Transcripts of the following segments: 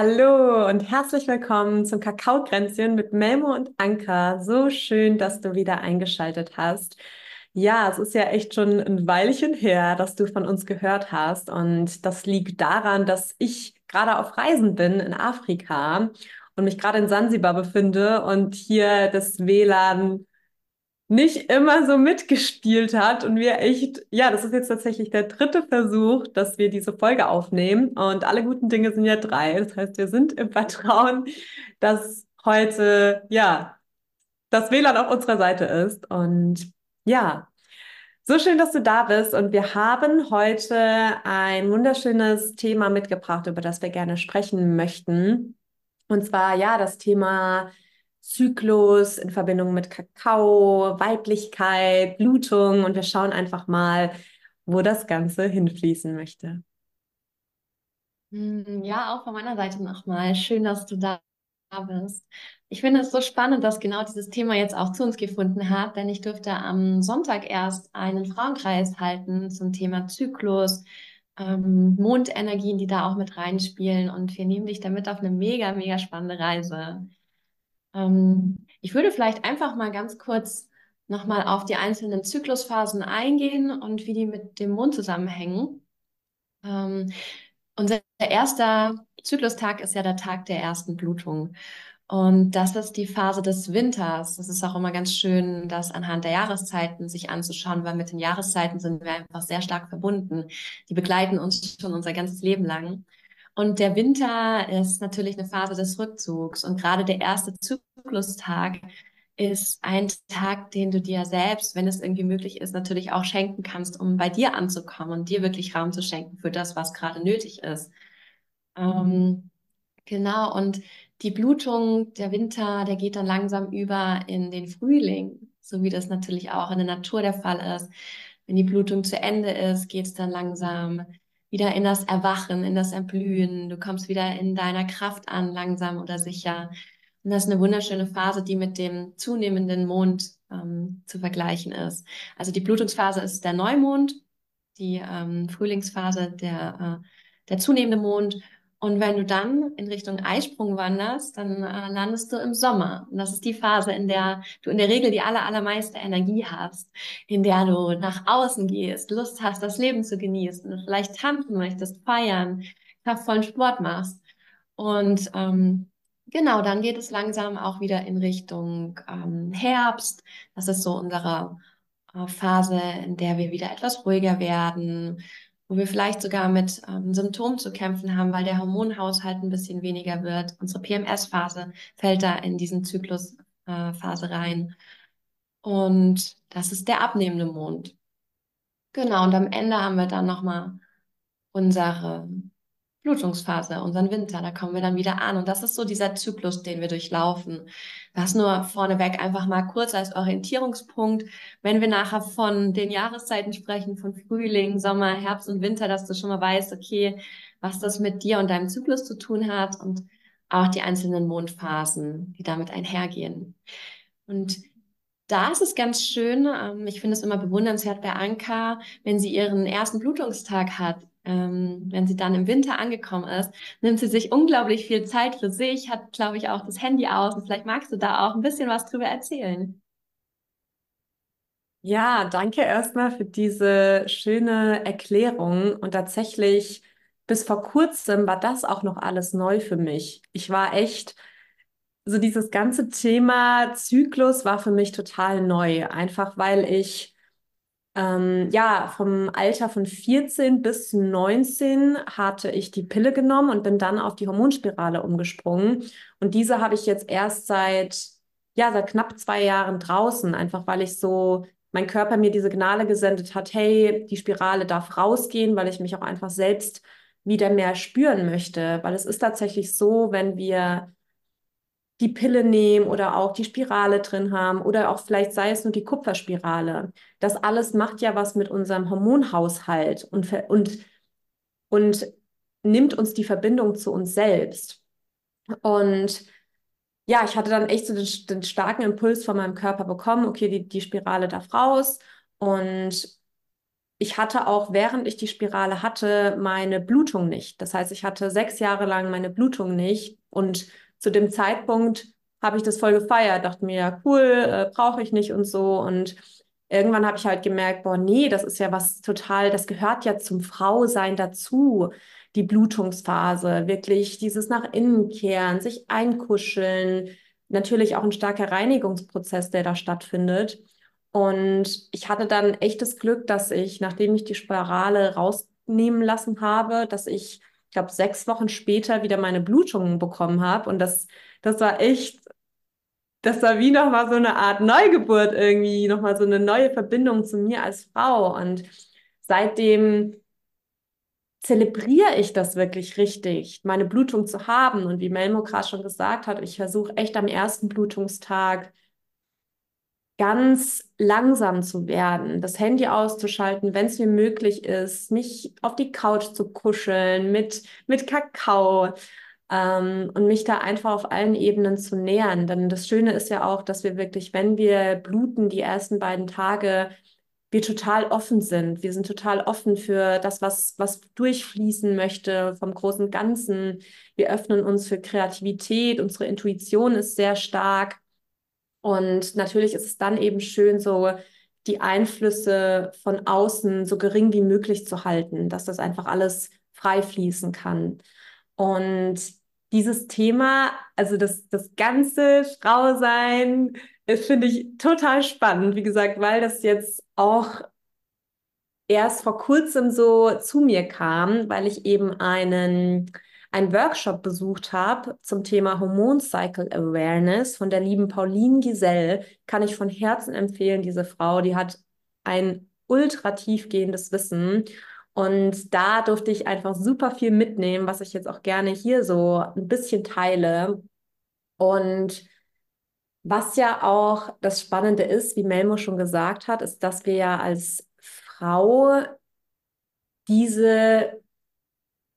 Hallo und herzlich willkommen zum Kakaokränzchen mit Melmo und Anka. So schön, dass du wieder eingeschaltet hast. Ja, es ist ja echt schon ein Weilchen her, dass du von uns gehört hast. Und das liegt daran, dass ich gerade auf Reisen bin in Afrika und mich gerade in Sansibar befinde und hier das WLAN nicht immer so mitgespielt hat und wir echt, ja, das ist jetzt tatsächlich der dritte Versuch, dass wir diese Folge aufnehmen und alle guten Dinge sind ja drei. Das heißt, wir sind im Vertrauen, dass heute, ja, das WLAN auf unserer Seite ist und ja, so schön, dass du da bist und wir haben heute ein wunderschönes Thema mitgebracht, über das wir gerne sprechen möchten. Und zwar, ja, das Thema Zyklus in Verbindung mit Kakao, Weiblichkeit, Blutung und wir schauen einfach mal, wo das Ganze hinfließen möchte. Hm, ja, auch von meiner Seite nochmal. Schön, dass du da bist. Ich finde es so spannend, dass genau dieses Thema jetzt auch zu uns gefunden hat, denn ich durfte am Sonntag erst einen Frauenkreis halten zum Thema Zyklus, ähm, Mondenergien, die da auch mit reinspielen und wir nehmen dich damit auf eine mega, mega spannende Reise. Ähm, ich würde vielleicht einfach mal ganz kurz nochmal auf die einzelnen Zyklusphasen eingehen und wie die mit dem Mond zusammenhängen. Ähm, unser erster Zyklustag ist ja der Tag der ersten Blutung. Und das ist die Phase des Winters. Das ist auch immer ganz schön, das anhand der Jahreszeiten sich anzuschauen, weil mit den Jahreszeiten sind wir einfach sehr stark verbunden. Die begleiten uns schon unser ganzes Leben lang. Und der Winter ist natürlich eine Phase des Rückzugs. Und gerade der erste Zyklustag ist ein Tag, den du dir selbst, wenn es irgendwie möglich ist, natürlich auch schenken kannst, um bei dir anzukommen und dir wirklich Raum zu schenken für das, was gerade nötig ist. Ähm, genau, und die Blutung, der Winter, der geht dann langsam über in den Frühling, so wie das natürlich auch in der Natur der Fall ist. Wenn die Blutung zu Ende ist, geht es dann langsam wieder in das Erwachen, in das Erblühen. Du kommst wieder in deiner Kraft an, langsam oder sicher. Und das ist eine wunderschöne Phase, die mit dem zunehmenden Mond ähm, zu vergleichen ist. Also die Blutungsphase ist der Neumond, die ähm, Frühlingsphase der, äh, der zunehmende Mond und wenn du dann in Richtung Eisprung wanderst, dann äh, landest du im Sommer. Und das ist die Phase, in der du in der Regel die aller, allermeiste Energie hast, in der du nach außen gehst, Lust hast, das Leben zu genießen, vielleicht tanzen möchtest, feiern, kraftvollen Sport machst. Und ähm, genau, dann geht es langsam auch wieder in Richtung ähm, Herbst. Das ist so unsere äh, Phase, in der wir wieder etwas ruhiger werden wo wir vielleicht sogar mit ähm, Symptomen zu kämpfen haben, weil der Hormonhaushalt ein bisschen weniger wird. Unsere PMS-Phase fällt da in diesen Zyklusphase äh, rein. Und das ist der abnehmende Mond. Genau, und am Ende haben wir dann nochmal unsere Blutungsphase, unseren Winter, da kommen wir dann wieder an. Und das ist so dieser Zyklus, den wir durchlaufen. Das nur vorneweg einfach mal kurz als Orientierungspunkt. Wenn wir nachher von den Jahreszeiten sprechen, von Frühling, Sommer, Herbst und Winter, dass du schon mal weißt, okay, was das mit dir und deinem Zyklus zu tun hat und auch die einzelnen Mondphasen, die damit einhergehen. Und da ist es ganz schön, ähm, ich finde es immer bewundernswert bei Anka, wenn sie ihren ersten Blutungstag hat ähm, wenn sie dann im Winter angekommen ist, nimmt sie sich unglaublich viel Zeit für sich, hat, glaube ich, auch das Handy aus und vielleicht magst du da auch ein bisschen was drüber erzählen. Ja, danke erstmal für diese schöne Erklärung. Und tatsächlich, bis vor kurzem war das auch noch alles neu für mich. Ich war echt, so dieses ganze Thema Zyklus war für mich total neu, einfach weil ich ähm, ja, vom Alter von 14 bis 19 hatte ich die Pille genommen und bin dann auf die Hormonspirale umgesprungen. Und diese habe ich jetzt erst seit, ja, seit knapp zwei Jahren draußen, einfach weil ich so, mein Körper mir die Signale gesendet hat, hey, die Spirale darf rausgehen, weil ich mich auch einfach selbst wieder mehr spüren möchte. Weil es ist tatsächlich so, wenn wir die Pille nehmen oder auch die Spirale drin haben oder auch vielleicht sei es nur die Kupferspirale. Das alles macht ja was mit unserem Hormonhaushalt und, und, und nimmt uns die Verbindung zu uns selbst. Und ja, ich hatte dann echt so den, den starken Impuls von meinem Körper bekommen, okay, die, die Spirale darf raus. Und ich hatte auch, während ich die Spirale hatte, meine Blutung nicht. Das heißt, ich hatte sechs Jahre lang meine Blutung nicht. Und zu dem Zeitpunkt habe ich das voll gefeiert, dachte mir, ja, cool, äh, brauche ich nicht und so. Und irgendwann habe ich halt gemerkt, boah, nee, das ist ja was total, das gehört ja zum Frausein dazu, die Blutungsphase, wirklich dieses nach innen kehren, sich einkuscheln, natürlich auch ein starker Reinigungsprozess, der da stattfindet. Und ich hatte dann echtes Glück, dass ich, nachdem ich die Spirale rausnehmen lassen habe, dass ich, ich glaube, sechs Wochen später wieder meine Blutungen bekommen habe. Und das, das war echt, das war wie nochmal so eine Art Neugeburt irgendwie, nochmal so eine neue Verbindung zu mir als Frau. Und seitdem zelebriere ich das wirklich richtig, meine Blutung zu haben. Und wie Melmo gerade schon gesagt hat, ich versuche echt am ersten Blutungstag ganz langsam zu werden, das Handy auszuschalten, wenn es mir möglich ist, mich auf die Couch zu kuscheln mit, mit Kakao ähm, und mich da einfach auf allen Ebenen zu nähern. Denn das Schöne ist ja auch, dass wir wirklich, wenn wir bluten, die ersten beiden Tage, wir total offen sind. Wir sind total offen für das, was, was durchfließen möchte vom großen Ganzen. Wir öffnen uns für Kreativität. Unsere Intuition ist sehr stark. Und natürlich ist es dann eben schön, so die Einflüsse von außen so gering wie möglich zu halten, dass das einfach alles frei fließen kann. Und dieses Thema, also das, das ganze Frausein, finde ich total spannend, wie gesagt, weil das jetzt auch erst vor kurzem so zu mir kam, weil ich eben einen einen Workshop besucht habe zum Thema Hormoncycle Awareness von der lieben Pauline Giselle. Kann ich von Herzen empfehlen, diese Frau, die hat ein ultra tiefgehendes Wissen. Und da durfte ich einfach super viel mitnehmen, was ich jetzt auch gerne hier so ein bisschen teile. Und was ja auch das Spannende ist, wie Melmo schon gesagt hat, ist, dass wir ja als Frau diese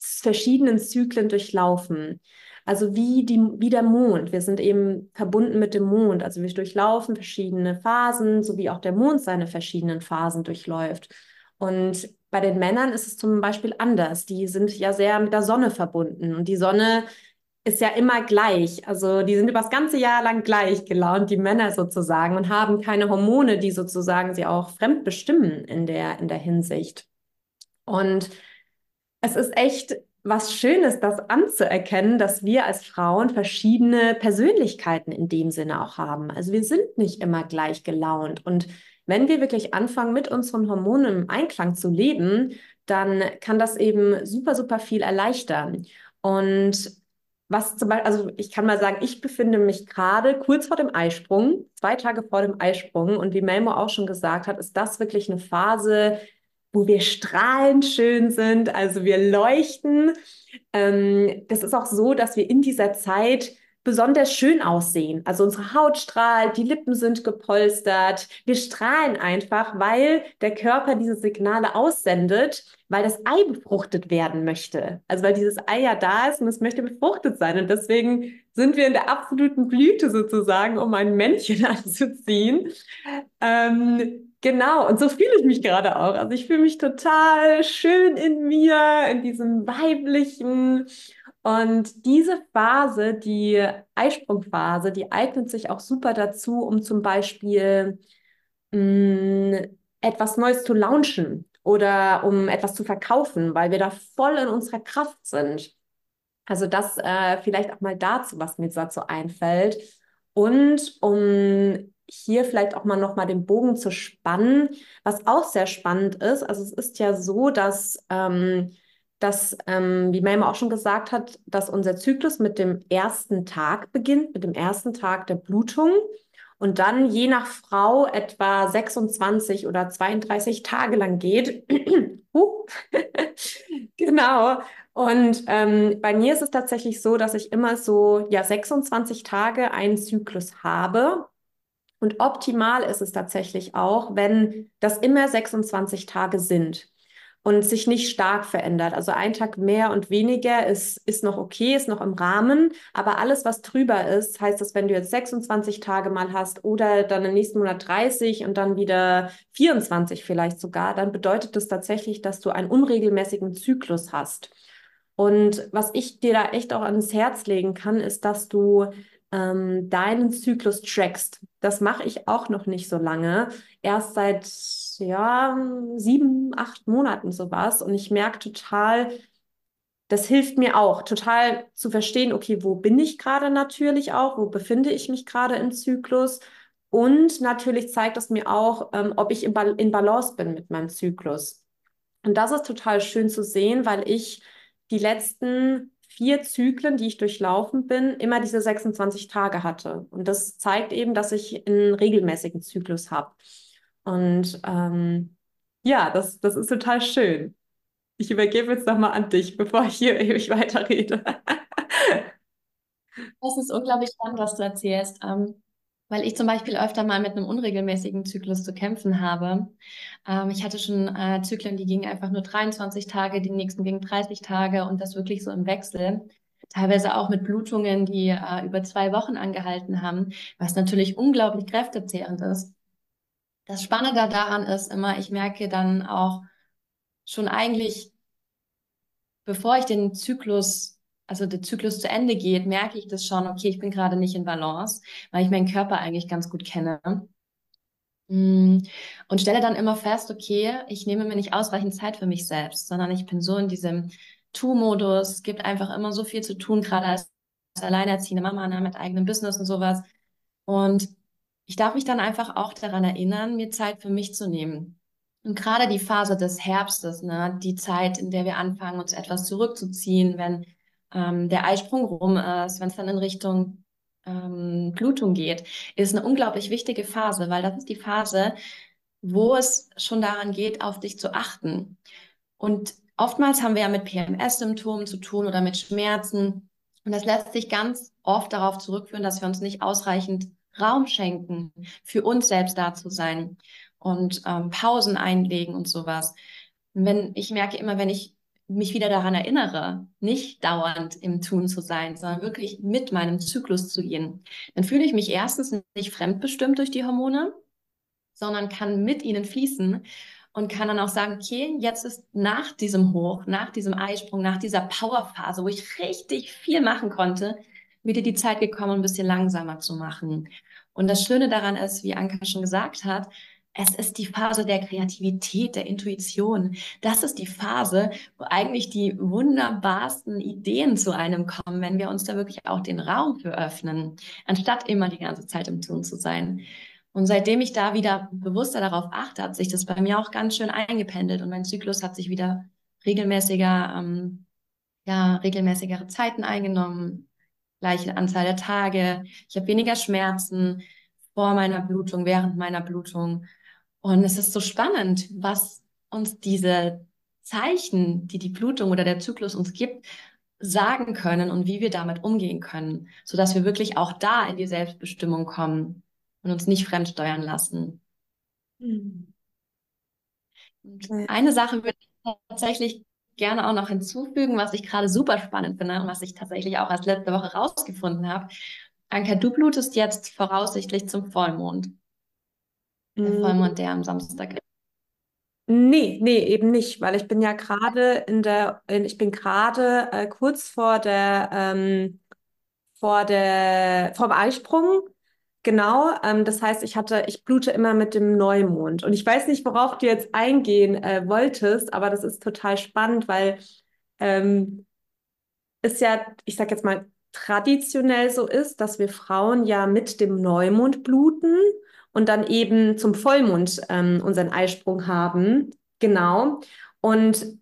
verschiedenen Zyklen durchlaufen. Also wie, die, wie der Mond. Wir sind eben verbunden mit dem Mond. Also wir durchlaufen verschiedene Phasen, so wie auch der Mond seine verschiedenen Phasen durchläuft. Und bei den Männern ist es zum Beispiel anders. Die sind ja sehr mit der Sonne verbunden. Und die Sonne ist ja immer gleich. Also die sind über das ganze Jahr lang gleich gelaunt, die Männer sozusagen, und haben keine Hormone, die sozusagen sie auch fremd bestimmen in der, in der Hinsicht. Und es ist echt was Schönes, das anzuerkennen, dass wir als Frauen verschiedene Persönlichkeiten in dem Sinne auch haben. Also wir sind nicht immer gleich gelaunt. Und wenn wir wirklich anfangen, mit unseren Hormonen im Einklang zu leben, dann kann das eben super, super viel erleichtern. Und was zum Beispiel, also ich kann mal sagen, ich befinde mich gerade kurz vor dem Eisprung, zwei Tage vor dem Eisprung. Und wie Melmo auch schon gesagt hat, ist das wirklich eine Phase, wo wir strahlend schön sind, also wir leuchten. Ähm, das ist auch so, dass wir in dieser Zeit besonders schön aussehen. Also unsere Haut strahlt, die Lippen sind gepolstert. Wir strahlen einfach, weil der Körper diese Signale aussendet, weil das Ei befruchtet werden möchte. Also weil dieses Ei ja da ist und es möchte befruchtet sein. Und deswegen sind wir in der absoluten Blüte sozusagen, um ein Männchen anzuziehen. Ähm, Genau, und so fühle ich mich gerade auch. Also ich fühle mich total schön in mir, in diesem weiblichen. Und diese Phase, die Eisprungphase, die eignet sich auch super dazu, um zum Beispiel mh, mm, etwas Neues zu launchen oder um etwas zu verkaufen, weil wir da voll in unserer Kraft sind. Also das äh, vielleicht auch mal dazu, was mir dazu einfällt. Und um hier vielleicht auch mal nochmal den Bogen zu spannen, was auch sehr spannend ist. Also es ist ja so, dass, ähm, dass ähm, wie Melma auch schon gesagt hat, dass unser Zyklus mit dem ersten Tag beginnt, mit dem ersten Tag der Blutung und dann je nach Frau etwa 26 oder 32 Tage lang geht. genau. Und ähm, bei mir ist es tatsächlich so, dass ich immer so ja 26 Tage einen Zyklus habe und optimal ist es tatsächlich auch, wenn das immer 26 Tage sind. und sich nicht stark verändert. Also ein Tag mehr und weniger ist, ist noch okay, ist noch im Rahmen, aber alles, was drüber ist, heißt das, wenn du jetzt 26 Tage mal hast oder dann im nächsten Monat 30 und dann wieder 24 vielleicht sogar, dann bedeutet das tatsächlich, dass du einen unregelmäßigen Zyklus hast. Und was ich dir da echt auch ans Herz legen kann, ist, dass du ähm, deinen Zyklus trackst. Das mache ich auch noch nicht so lange. Erst seit ja, sieben, acht Monaten sowas. Und ich merke total, das hilft mir auch, total zu verstehen, okay, wo bin ich gerade natürlich auch, wo befinde ich mich gerade im Zyklus. Und natürlich zeigt es mir auch, ähm, ob ich in, ba in Balance bin mit meinem Zyklus. Und das ist total schön zu sehen, weil ich die letzten vier Zyklen, die ich durchlaufen bin, immer diese 26 Tage hatte. Und das zeigt eben, dass ich einen regelmäßigen Zyklus habe. Und ähm, ja, das, das ist total schön. Ich übergebe jetzt nochmal an dich, bevor ich hier ewig weiterrede. Das ist unglaublich spannend, was du erzählst. Ähm, weil ich zum Beispiel öfter mal mit einem unregelmäßigen Zyklus zu kämpfen habe. Ähm, ich hatte schon äh, Zyklen, die gingen einfach nur 23 Tage, die nächsten gingen 30 Tage und das wirklich so im Wechsel. Teilweise auch mit Blutungen, die äh, über zwei Wochen angehalten haben, was natürlich unglaublich kräftezehrend ist. Das Spannende daran ist immer, ich merke dann auch schon eigentlich, bevor ich den Zyklus also der Zyklus zu Ende geht, merke ich das schon, okay, ich bin gerade nicht in Balance, weil ich meinen Körper eigentlich ganz gut kenne. Mm. Und stelle dann immer fest, okay, ich nehme mir nicht ausreichend Zeit für mich selbst, sondern ich bin so in diesem Tu-Modus. Es gibt einfach immer so viel zu tun, gerade als alleinerziehende Mama ne, mit eigenem Business und sowas. Und ich darf mich dann einfach auch daran erinnern, mir Zeit für mich zu nehmen. Und gerade die Phase des Herbstes, ne, die Zeit, in der wir anfangen, uns etwas zurückzuziehen, wenn ähm, der Eisprung rum ist, wenn es dann in Richtung ähm, Blutung geht, ist eine unglaublich wichtige Phase, weil das ist die Phase, wo es schon daran geht, auf dich zu achten. Und oftmals haben wir ja mit PMS-Symptomen zu tun oder mit Schmerzen. Und das lässt sich ganz oft darauf zurückführen, dass wir uns nicht ausreichend Raum schenken, für uns selbst da zu sein und ähm, Pausen einlegen und sowas. Wenn ich merke immer, wenn ich mich wieder daran erinnere, nicht dauernd im Tun zu sein, sondern wirklich mit meinem Zyklus zu gehen, dann fühle ich mich erstens nicht fremdbestimmt durch die Hormone, sondern kann mit ihnen fließen und kann dann auch sagen, okay, jetzt ist nach diesem Hoch, nach diesem Eisprung, nach dieser Powerphase, wo ich richtig viel machen konnte, wieder die Zeit gekommen, ein bisschen langsamer zu machen. Und das Schöne daran ist, wie Anka schon gesagt hat, es ist die Phase der Kreativität, der Intuition. Das ist die Phase, wo eigentlich die wunderbarsten Ideen zu einem kommen, wenn wir uns da wirklich auch den Raum für öffnen, anstatt immer die ganze Zeit im Tun zu sein. Und seitdem ich da wieder bewusster darauf achte, hat sich das bei mir auch ganz schön eingependelt und mein Zyklus hat sich wieder regelmäßiger, ähm, ja, regelmäßigere Zeiten eingenommen, gleiche Anzahl der Tage. Ich habe weniger Schmerzen vor meiner Blutung, während meiner Blutung. Und es ist so spannend, was uns diese Zeichen, die die Blutung oder der Zyklus uns gibt, sagen können und wie wir damit umgehen können, so dass wir wirklich auch da in die Selbstbestimmung kommen und uns nicht fremdsteuern lassen. Mhm. Eine Sache würde ich tatsächlich gerne auch noch hinzufügen, was ich gerade super spannend finde und was ich tatsächlich auch erst letzte Woche rausgefunden habe. Anka, du blutest jetzt voraussichtlich zum Vollmond. Der mm. Vollmond, der am Samstag ist. Nee, nee, eben nicht, weil ich bin ja gerade in der, in, ich bin gerade äh, kurz vor der, ähm, vor der, vor dem Eisprung. Genau, ähm, das heißt, ich hatte, ich blute immer mit dem Neumond. Und ich weiß nicht, worauf du jetzt eingehen äh, wolltest, aber das ist total spannend, weil ähm, ist ja, ich sag jetzt mal, traditionell so ist, dass wir Frauen ja mit dem Neumond bluten und dann eben zum Vollmond ähm, unseren Eisprung haben. Genau. Und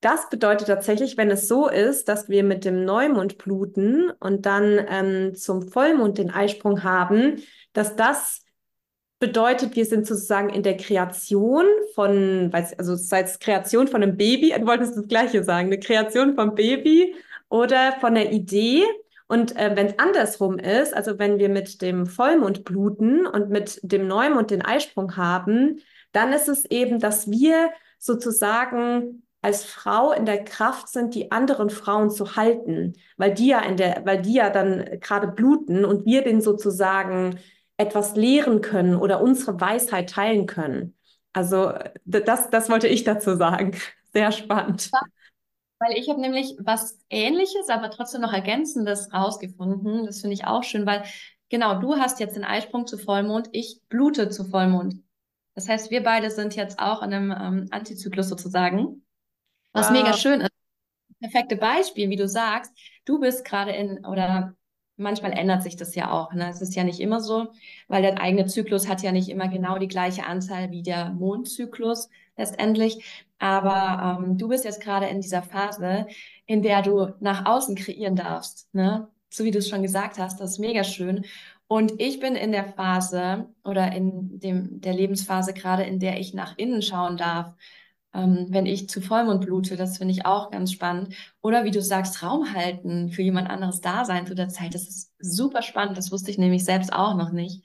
das bedeutet tatsächlich, wenn es so ist, dass wir mit dem Neumond bluten und dann ähm, zum Vollmond den Eisprung haben, dass das bedeutet, wir sind sozusagen in der Kreation von, also seit Kreation von einem Baby, du wolltest das Gleiche sagen, eine Kreation vom Baby oder von der Idee und äh, wenn es andersrum ist, also wenn wir mit dem Vollmond bluten und mit dem Neumond den Eisprung haben, dann ist es eben, dass wir sozusagen als Frau in der Kraft sind, die anderen Frauen zu halten, weil die ja in der, weil die ja dann gerade bluten und wir den sozusagen etwas lehren können oder unsere Weisheit teilen können. Also das, das wollte ich dazu sagen. Sehr spannend. Weil ich habe nämlich was Ähnliches, aber trotzdem noch Ergänzendes rausgefunden. Das finde ich auch schön, weil genau, du hast jetzt den Eisprung zu Vollmond, ich blute zu Vollmond. Das heißt, wir beide sind jetzt auch in einem ähm, Antizyklus sozusagen. Was wow. mega schön ist. Perfekte Beispiel, wie du sagst, du bist gerade in, oder manchmal ändert sich das ja auch. Ne? Es ist ja nicht immer so, weil der eigene Zyklus hat ja nicht immer genau die gleiche Anzahl wie der Mondzyklus letztendlich. Aber ähm, du bist jetzt gerade in dieser Phase, in der du nach außen kreieren darfst. Ne? So wie du es schon gesagt hast, das ist mega schön. Und ich bin in der Phase oder in dem, der Lebensphase gerade, in der ich nach innen schauen darf ähm, wenn ich zu Vollmond blute. Das finde ich auch ganz spannend. Oder wie du sagst, Raum halten, für jemand anderes da sein zu der Zeit. Das ist super spannend. Das wusste ich nämlich selbst auch noch nicht.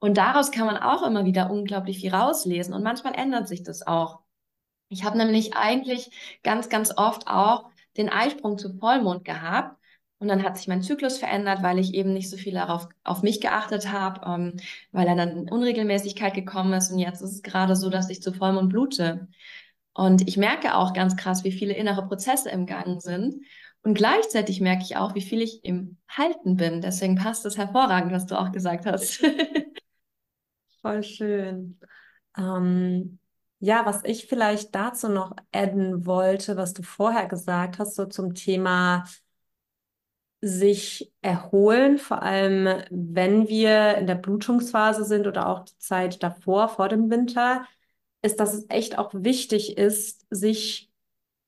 Und daraus kann man auch immer wieder unglaublich viel rauslesen. Und manchmal ändert sich das auch. Ich habe nämlich eigentlich ganz, ganz oft auch den Eisprung zu Vollmond gehabt. Und dann hat sich mein Zyklus verändert, weil ich eben nicht so viel darauf auf mich geachtet habe, ähm, weil er dann in Unregelmäßigkeit gekommen ist. Und jetzt ist es gerade so, dass ich zu Vollmond blute. Und ich merke auch ganz krass, wie viele innere Prozesse im Gang sind. Und gleichzeitig merke ich auch, wie viel ich im Halten bin. Deswegen passt es hervorragend, was du auch gesagt hast. Voll schön. Ähm, ja, was ich vielleicht dazu noch adden wollte, was du vorher gesagt hast, so zum Thema sich erholen, vor allem wenn wir in der Blutungsphase sind oder auch die Zeit davor, vor dem Winter, ist, dass es echt auch wichtig ist, sich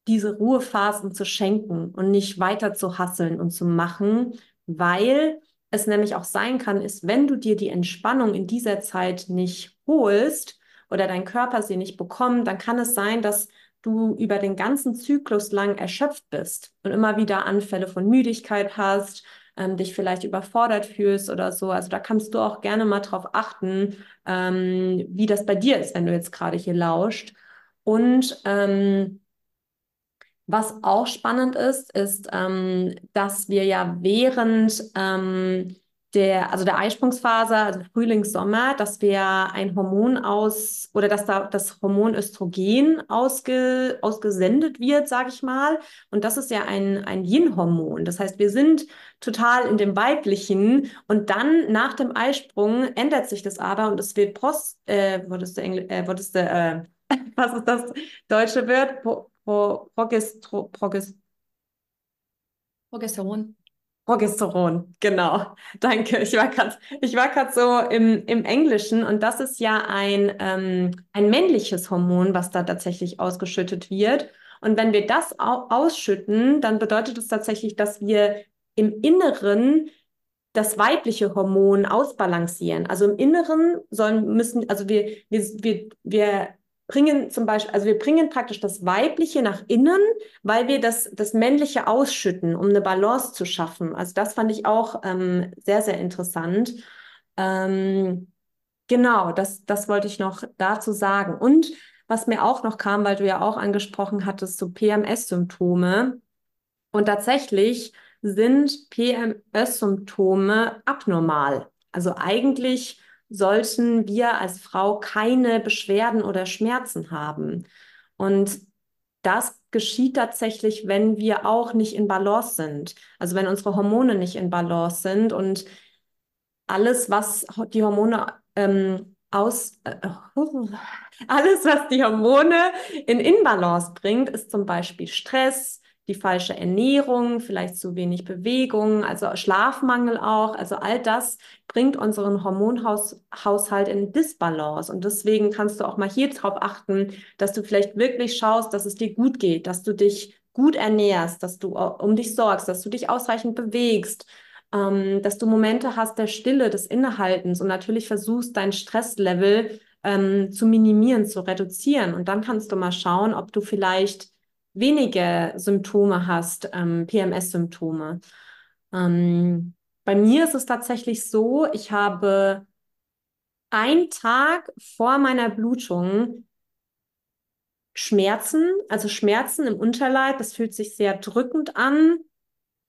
diese Ruhephasen zu schenken und nicht weiter zu hasseln und zu machen, weil es nämlich auch sein kann, ist, wenn du dir die Entspannung in dieser Zeit nicht holst oder dein Körper sie nicht bekommt, dann kann es sein, dass du über den ganzen Zyklus lang erschöpft bist und immer wieder Anfälle von Müdigkeit hast, ähm, dich vielleicht überfordert fühlst oder so. Also da kannst du auch gerne mal drauf achten, ähm, wie das bei dir ist, wenn du jetzt gerade hier lauscht. Und ähm, was auch spannend ist, ist, ähm, dass wir ja während ähm, der, also der Eisprungsphase, also Frühling, Sommer, dass wir ein Hormon aus oder dass da das Hormon Östrogen ausge, ausgesendet wird, sage ich mal. Und das ist ja ein, ein Yin-Hormon. Das heißt, wir sind total in dem Weiblichen und dann nach dem Eisprung ändert sich das aber und es wird Post, äh, was ist der Engl äh, was ist der, äh, was ist das deutsche Wort? Pro, pro, Progestro, Progest Progesteron. Progesteron, genau. Danke. Ich war gerade, ich war gerade so im, im Englischen und das ist ja ein, ähm, ein männliches Hormon, was da tatsächlich ausgeschüttet wird. Und wenn wir das ausschütten, dann bedeutet es das tatsächlich, dass wir im Inneren das weibliche Hormon ausbalancieren. Also im Inneren sollen müssen, also wir, wir, wir, wir bringen zum Beispiel, also wir bringen praktisch das Weibliche nach innen, weil wir das, das Männliche ausschütten, um eine Balance zu schaffen. Also das fand ich auch ähm, sehr, sehr interessant. Ähm, genau, das, das wollte ich noch dazu sagen. Und was mir auch noch kam, weil du ja auch angesprochen hattest, so PMS-Symptome. Und tatsächlich sind PMS-Symptome abnormal. Also eigentlich sollten wir als Frau keine Beschwerden oder Schmerzen haben. Und das geschieht tatsächlich, wenn wir auch nicht in Balance sind. Also wenn unsere Hormone nicht in Balance sind und alles, was die Hormone ähm, aus, äh, alles, was die Hormone in Inbalance bringt, ist zum Beispiel Stress, die falsche Ernährung, vielleicht zu wenig Bewegung, also Schlafmangel auch. Also all das bringt unseren Hormonhaushalt in Disbalance. Und deswegen kannst du auch mal hier drauf achten, dass du vielleicht wirklich schaust, dass es dir gut geht, dass du dich gut ernährst, dass du um dich sorgst, dass du dich ausreichend bewegst, ähm, dass du Momente hast der Stille, des Innehaltens und natürlich versuchst, dein Stresslevel ähm, zu minimieren, zu reduzieren. Und dann kannst du mal schauen, ob du vielleicht wenige Symptome hast, ähm, PMS-Symptome. Ähm, bei mir ist es tatsächlich so, ich habe einen Tag vor meiner Blutung Schmerzen, also Schmerzen im Unterleib. Das fühlt sich sehr drückend an.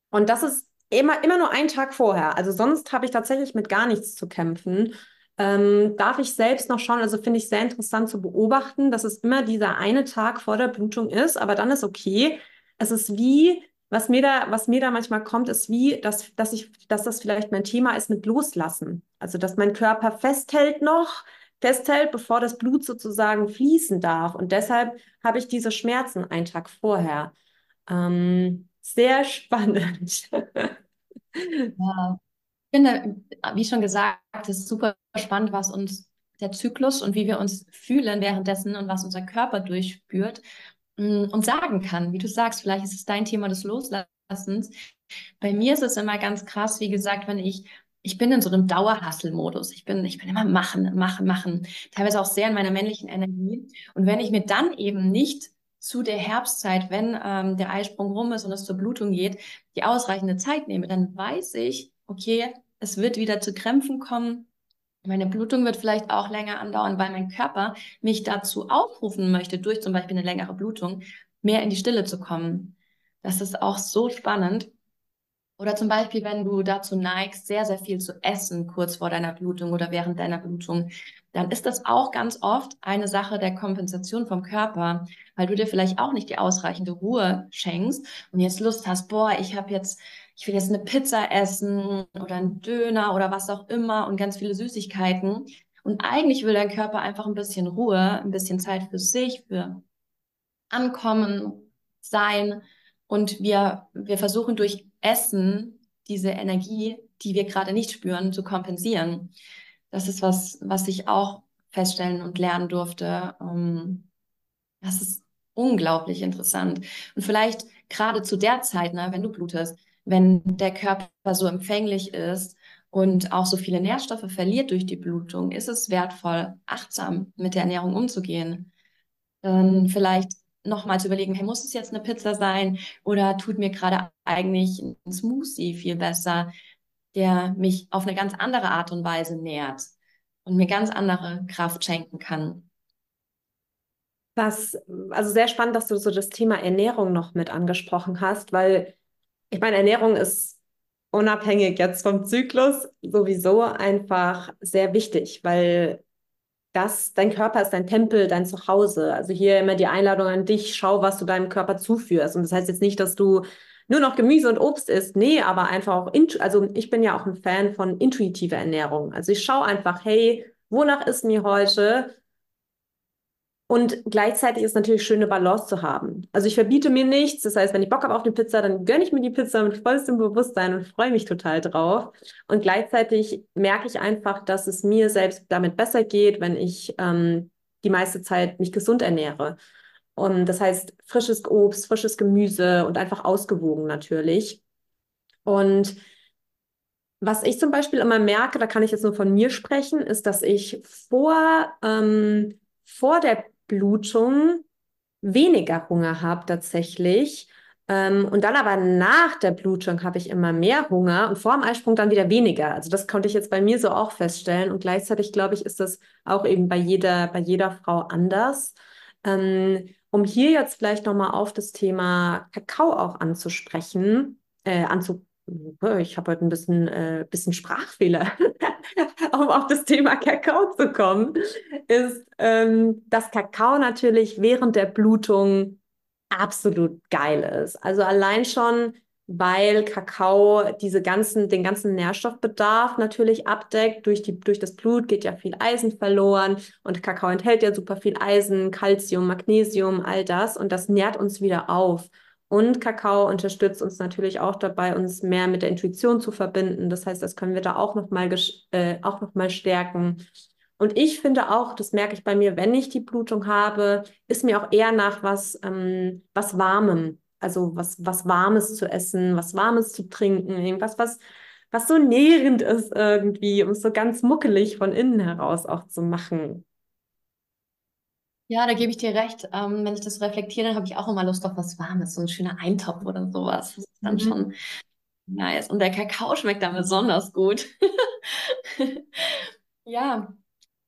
Und das ist immer, immer nur einen Tag vorher. Also sonst habe ich tatsächlich mit gar nichts zu kämpfen. Ähm, darf ich selbst noch schauen, also finde ich sehr interessant zu beobachten, dass es immer dieser eine Tag vor der Blutung ist, aber dann ist okay. Es ist wie, was mir da, was mir da manchmal kommt, ist wie, dass, dass ich, dass das vielleicht mein Thema ist mit Loslassen. Also, dass mein Körper festhält noch, festhält, bevor das Blut sozusagen fließen darf. Und deshalb habe ich diese Schmerzen einen Tag vorher. Ähm, sehr spannend. Ja. Ich finde, wie schon gesagt, es ist super spannend, was uns der Zyklus und wie wir uns fühlen währenddessen und was unser Körper durchspürt mm, und sagen kann. Wie du sagst, vielleicht ist es dein Thema des Loslassens. Bei mir ist es immer ganz krass, wie gesagt, wenn ich ich bin in so einem Dauerhustle-Modus. Ich bin, ich bin immer machen, machen, machen. Teilweise auch sehr in meiner männlichen Energie. Und wenn ich mir dann eben nicht zu der Herbstzeit, wenn ähm, der Eisprung rum ist und es zur Blutung geht, die ausreichende Zeit nehme, dann weiß ich, okay, es wird wieder zu Krämpfen kommen. Meine Blutung wird vielleicht auch länger andauern, weil mein Körper mich dazu aufrufen möchte, durch zum Beispiel eine längere Blutung, mehr in die Stille zu kommen. Das ist auch so spannend. Oder zum Beispiel, wenn du dazu neigst, sehr, sehr viel zu essen kurz vor deiner Blutung oder während deiner Blutung, dann ist das auch ganz oft eine Sache der Kompensation vom Körper, weil du dir vielleicht auch nicht die ausreichende Ruhe schenkst und jetzt Lust hast, boah, ich habe jetzt, ich will jetzt eine Pizza essen oder einen Döner oder was auch immer und ganz viele Süßigkeiten. Und eigentlich will dein Körper einfach ein bisschen Ruhe, ein bisschen Zeit für sich, für Ankommen, Sein. Und wir, wir versuchen durch Essen diese Energie, die wir gerade nicht spüren, zu kompensieren. Das ist was, was ich auch feststellen und lernen durfte. Ähm, das ist unglaublich interessant. Und vielleicht gerade zu der Zeit, ne, wenn du blutest, wenn der Körper so empfänglich ist und auch so viele Nährstoffe verliert durch die Blutung, ist es wertvoll, achtsam mit der Ernährung umzugehen. Dann vielleicht nochmal zu überlegen, hey, muss es jetzt eine Pizza sein oder tut mir gerade eigentlich ein Smoothie viel besser, der mich auf eine ganz andere Art und Weise nährt und mir ganz andere Kraft schenken kann. Das, also sehr spannend, dass du so das Thema Ernährung noch mit angesprochen hast, weil ich meine, Ernährung ist unabhängig jetzt vom Zyklus sowieso einfach sehr wichtig, weil das, dein Körper ist dein Tempel, dein Zuhause. Also hier immer die Einladung an dich, schau, was du deinem Körper zuführst. Und das heißt jetzt nicht, dass du nur noch Gemüse und Obst isst. Nee, aber einfach auch, also ich bin ja auch ein Fan von intuitiver Ernährung. Also ich schaue einfach, hey, wonach ist mir heute? Und gleichzeitig ist natürlich schön, eine Balance zu haben. Also ich verbiete mir nichts. Das heißt, wenn ich Bock habe auf eine Pizza, dann gönne ich mir die Pizza mit vollstem Bewusstsein und freue mich total drauf. Und gleichzeitig merke ich einfach, dass es mir selbst damit besser geht, wenn ich ähm, die meiste Zeit mich gesund ernähre. Und das heißt, frisches Obst, frisches Gemüse und einfach ausgewogen natürlich. Und was ich zum Beispiel immer merke, da kann ich jetzt nur von mir sprechen, ist, dass ich vor, ähm, vor der Blutung weniger Hunger habe tatsächlich. Ähm, und dann aber nach der Blutung habe ich immer mehr Hunger und vor dem Eisprung dann wieder weniger. Also das konnte ich jetzt bei mir so auch feststellen. Und gleichzeitig glaube ich, ist das auch eben bei jeder, bei jeder Frau anders. Ähm, um hier jetzt vielleicht nochmal auf das Thema Kakao auch anzusprechen, äh, anzu ich habe heute ein bisschen, äh, bisschen Sprachfehler, um auf das Thema Kakao zu kommen, ist, ähm, dass Kakao natürlich während der Blutung absolut geil ist. Also allein schon, weil Kakao diese ganzen, den ganzen Nährstoffbedarf natürlich abdeckt. Durch, die, durch das Blut geht ja viel Eisen verloren und Kakao enthält ja super viel Eisen, Calcium, Magnesium, all das und das nährt uns wieder auf. Und Kakao unterstützt uns natürlich auch dabei, uns mehr mit der Intuition zu verbinden. Das heißt, das können wir da auch nochmal äh, auch noch stärken. Und ich finde auch, das merke ich bei mir, wenn ich die Blutung habe, ist mir auch eher nach was, ähm, was Warmem. Also was, was Warmes zu essen, was Warmes zu trinken, irgendwas, was, was so nährend ist irgendwie, um es so ganz muckelig von innen heraus auch zu machen. Ja, da gebe ich dir recht. Ähm, wenn ich das reflektiere, dann habe ich auch immer Lust auf was Warmes, so ein schöner Eintopf oder sowas. Das ist dann mhm. schon nice. Und der Kakao schmeckt dann besonders gut. ja,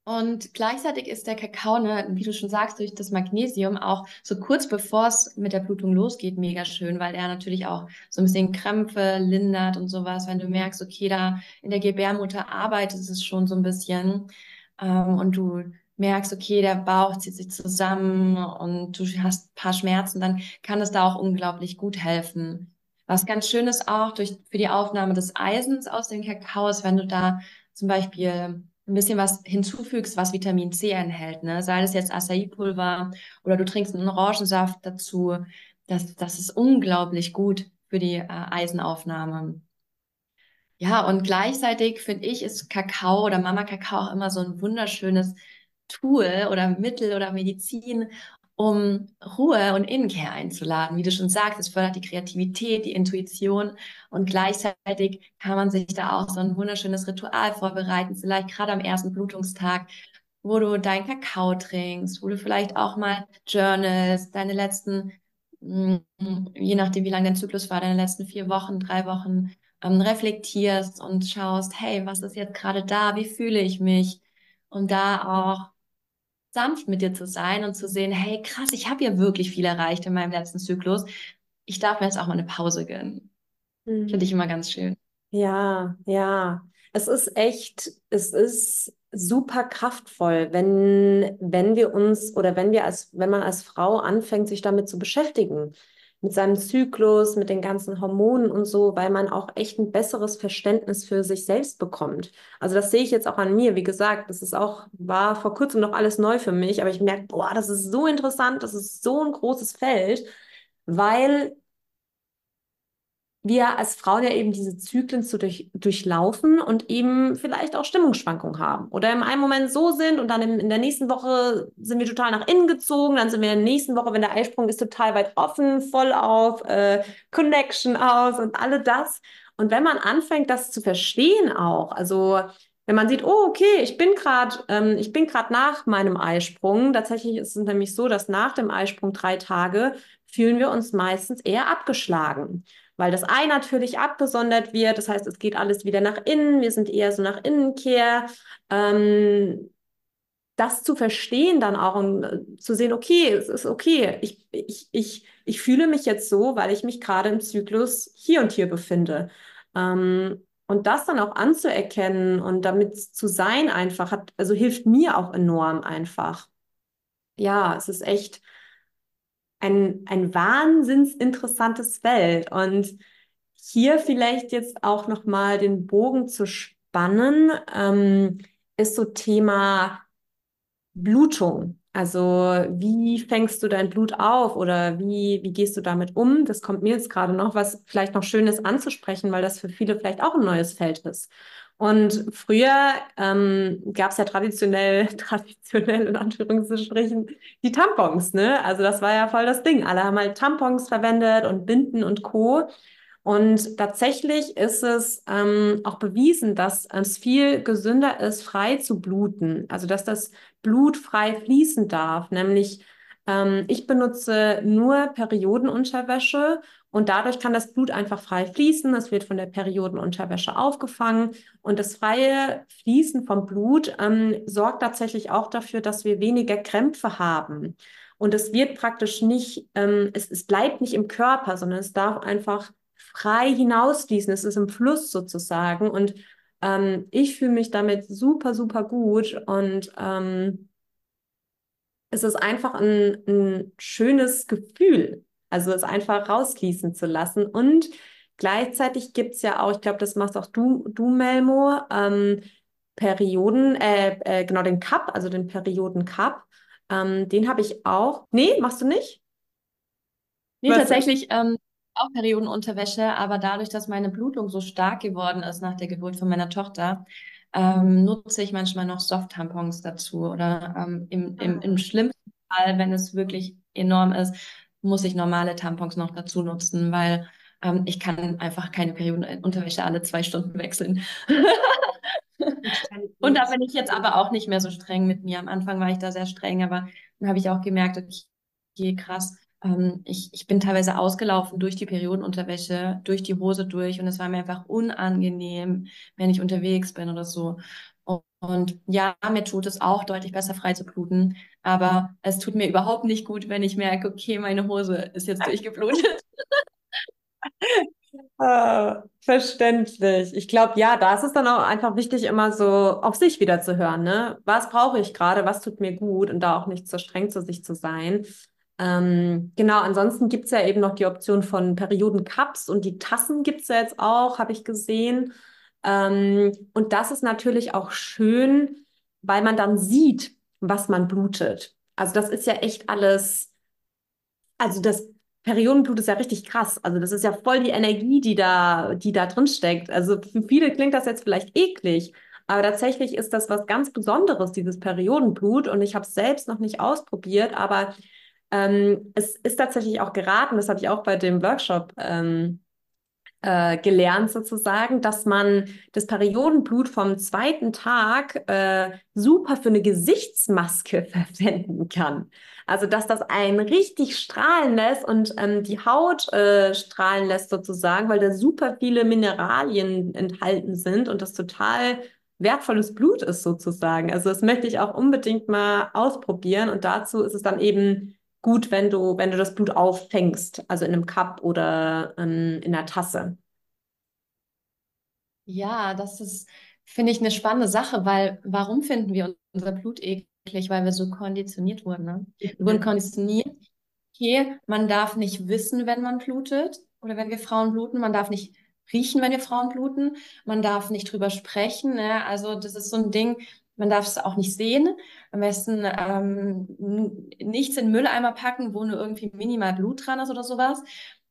Und gleichzeitig ist der Kakao, ne, wie du schon sagst, durch das Magnesium auch so kurz bevor es mit der Blutung losgeht, mega schön, weil er natürlich auch so ein bisschen Krämpfe lindert und sowas. Wenn du merkst, okay, da in der Gebärmutter arbeitet es schon so ein bisschen ähm, und du merkst, okay, der Bauch zieht sich zusammen und du hast ein paar Schmerzen, dann kann es da auch unglaublich gut helfen. Was ganz schön ist auch durch, für die Aufnahme des Eisens aus den Kakaos, wenn du da zum Beispiel ein bisschen was hinzufügst, was Vitamin C enthält, ne? Sei das jetzt Acai-Pulver oder du trinkst einen Orangensaft dazu. Das, das ist unglaublich gut für die äh, Eisenaufnahme. Ja, und gleichzeitig finde ich, ist Kakao oder Mama Kakao auch immer so ein wunderschönes Tool oder Mittel oder Medizin, um Ruhe und Innenkehr einzuladen. Wie du schon sagst, es fördert die Kreativität, die Intuition und gleichzeitig kann man sich da auch so ein wunderschönes Ritual vorbereiten, vielleicht gerade am ersten Blutungstag, wo du deinen Kakao trinkst, wo du vielleicht auch mal journalst, deine letzten, mm, je nachdem, wie lang dein Zyklus war, deine letzten vier Wochen, drei Wochen ähm, reflektierst und schaust, hey, was ist jetzt gerade da? Wie fühle ich mich? Und da auch sanft mit dir zu sein und zu sehen, hey, krass, ich habe ja wirklich viel erreicht in meinem letzten Zyklus. Ich darf mir jetzt auch mal eine Pause gönnen. Mhm. Finde ich immer ganz schön. Ja, ja. Es ist echt, es ist super kraftvoll, wenn, wenn wir uns oder wenn wir als, wenn man als Frau anfängt, sich damit zu beschäftigen mit seinem Zyklus, mit den ganzen Hormonen und so, weil man auch echt ein besseres Verständnis für sich selbst bekommt. Also das sehe ich jetzt auch an mir. Wie gesagt, das ist auch, war vor kurzem noch alles neu für mich, aber ich merke, boah, das ist so interessant, das ist so ein großes Feld, weil wir als Frauen ja eben diese Zyklen zu durch, durchlaufen und eben vielleicht auch Stimmungsschwankungen haben. Oder im einen Moment so sind und dann in, in, der nächsten Woche sind wir total nach innen gezogen, dann sind wir in der nächsten Woche, wenn der Eisprung ist, total weit offen, voll auf äh, Connection aus und alle das. Und wenn man anfängt, das zu verstehen auch, also wenn man sieht, oh, okay, ich bin gerade, ähm, ich bin gerade nach meinem Eisprung. Tatsächlich ist es nämlich so, dass nach dem Eisprung drei Tage fühlen wir uns meistens eher abgeschlagen weil das Ei natürlich abgesondert wird. Das heißt, es geht alles wieder nach innen. Wir sind eher so nach Innenkehr. Ähm, das zu verstehen dann auch und äh, zu sehen, okay, es ist okay. Ich, ich, ich, ich fühle mich jetzt so, weil ich mich gerade im Zyklus hier und hier befinde. Ähm, und das dann auch anzuerkennen und damit zu sein einfach, hat, also hilft mir auch enorm einfach. Ja, es ist echt ein, ein wahnsinns interessantes Feld. Und hier vielleicht jetzt auch nochmal den Bogen zu spannen, ähm, ist so Thema Blutung. Also wie fängst du dein Blut auf oder wie, wie gehst du damit um? Das kommt mir jetzt gerade noch, was vielleicht noch schön ist anzusprechen, weil das für viele vielleicht auch ein neues Feld ist. Und früher ähm, gab es ja traditionell, traditionell in Anführungsstrichen, die Tampons, ne? Also das war ja voll das Ding. Alle haben halt Tampons verwendet und Binden und Co. Und tatsächlich ist es ähm, auch bewiesen, dass es viel gesünder ist, frei zu bluten. Also dass das Blut frei fließen darf. Nämlich ähm, ich benutze nur Periodenunterwäsche und dadurch kann das Blut einfach frei fließen. Es wird von der Periodenunterwäsche aufgefangen. Und das freie Fließen vom Blut ähm, sorgt tatsächlich auch dafür, dass wir weniger Krämpfe haben. Und es wird praktisch nicht, ähm, es, es bleibt nicht im Körper, sondern es darf einfach frei hinausfließen. Es ist im Fluss sozusagen. Und ähm, ich fühle mich damit super, super gut. Und ähm, es ist einfach ein, ein schönes Gefühl, also es einfach rausfließen zu lassen. Und gleichzeitig gibt es ja auch, ich glaube, das machst auch du, du Melmo, ähm, Perioden, äh, äh, genau den Cup, also den Perioden-Cup. Ähm, den habe ich auch. Nee, machst du nicht? Nee, Was tatsächlich ähm, auch Periodenunterwäsche, aber dadurch, dass meine Blutung so stark geworden ist nach der Geburt von meiner Tochter, ähm, nutze ich manchmal noch Soft-Tampons dazu oder ähm, im, im, im schlimmsten Fall, wenn es wirklich enorm ist, muss ich normale Tampons noch dazu nutzen, weil ähm, ich kann einfach keine Periodenunterwäsche alle zwei Stunden wechseln. Und da bin ich jetzt aber auch nicht mehr so streng mit mir. Am Anfang war ich da sehr streng, aber dann habe ich auch gemerkt, okay, krass, ähm, ich, ich bin teilweise ausgelaufen durch die Periodenunterwäsche, durch die Hose durch und es war mir einfach unangenehm, wenn ich unterwegs bin oder so. Und ja, mir tut es auch deutlich besser frei zu bluten, aber es tut mir überhaupt nicht gut, wenn ich merke, okay, meine Hose ist jetzt durchgeblutet. Ah, verständlich. Ich glaube, ja, da ist es dann auch einfach wichtig, immer so auf sich wieder zu hören, ne? Was brauche ich gerade? Was tut mir gut? Und da auch nicht so streng zu sich zu sein. Ähm, genau, ansonsten gibt es ja eben noch die Option von Periodencups und die Tassen gibt es ja jetzt auch, habe ich gesehen. Ähm, und das ist natürlich auch schön, weil man dann sieht, was man blutet. Also das ist ja echt alles, also das Periodenblut ist ja richtig krass. Also das ist ja voll die Energie, die da, die da drin steckt. Also für viele klingt das jetzt vielleicht eklig, aber tatsächlich ist das was ganz Besonderes, dieses Periodenblut. Und ich habe es selbst noch nicht ausprobiert, aber ähm, es ist tatsächlich auch geraten, das habe ich auch bei dem Workshop ähm, äh, gelernt sozusagen, dass man das Periodenblut vom zweiten Tag äh, super für eine Gesichtsmaske verwenden kann. Also dass das einen richtig strahlen lässt und ähm, die Haut äh, strahlen lässt sozusagen, weil da super viele Mineralien enthalten sind und das total wertvolles Blut ist sozusagen. Also das möchte ich auch unbedingt mal ausprobieren und dazu ist es dann eben gut, wenn du, wenn du das Blut auffängst, also in einem Cup oder ähm, in einer Tasse. Ja, das ist, finde ich, eine spannende Sache, weil warum finden wir unser Blut eklig? Weil wir so konditioniert wurden. Ne? Wir wurden mhm. konditioniert. Okay, man darf nicht wissen, wenn man blutet oder wenn wir Frauen bluten. Man darf nicht riechen, wenn wir Frauen bluten. Man darf nicht drüber sprechen. Ne? Also das ist so ein Ding, man darf es auch nicht sehen. Am besten ähm, nichts in Mülleimer packen, wo nur irgendwie minimal Blut dran ist oder sowas.